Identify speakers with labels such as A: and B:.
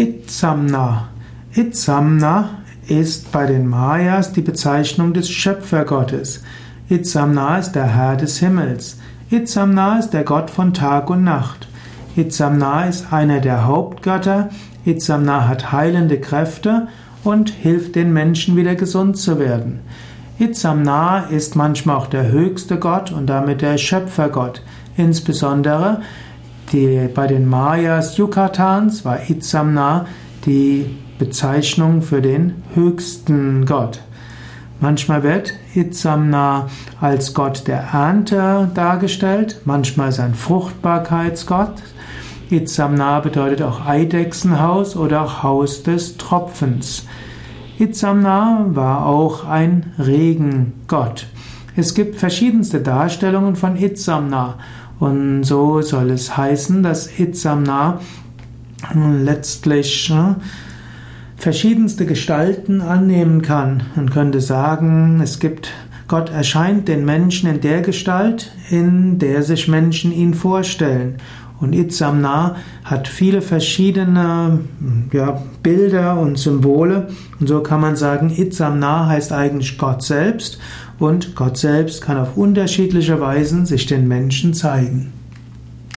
A: Itzamna. Itzamna ist bei den Mayas die Bezeichnung des Schöpfergottes. Itzamna ist der Herr des Himmels. Itzamna ist der Gott von Tag und Nacht. Itzamna ist einer der Hauptgötter. Itzamna hat heilende Kräfte und hilft den Menschen wieder gesund zu werden. Itzamna ist manchmal auch der höchste Gott und damit der Schöpfergott. Insbesondere die, bei den Mayas Yucatans war Itzamna die Bezeichnung für den höchsten Gott. Manchmal wird Itzamna als Gott der Ernte dargestellt, manchmal ist er ein Fruchtbarkeitsgott. Itzamna bedeutet auch Eidechsenhaus oder auch Haus des Tropfens. Itzamna war auch ein Regengott. Es gibt verschiedenste Darstellungen von Itzamna und so soll es heißen, dass Itzamna letztlich äh, verschiedenste Gestalten annehmen kann. Man könnte sagen, es gibt Gott erscheint den Menschen in der Gestalt, in der sich Menschen ihn vorstellen. Und Itzamna hat viele verschiedene ja, Bilder und Symbole. Und so kann man sagen, Itzamna heißt eigentlich Gott selbst. Und Gott selbst kann auf unterschiedliche Weisen sich den Menschen zeigen.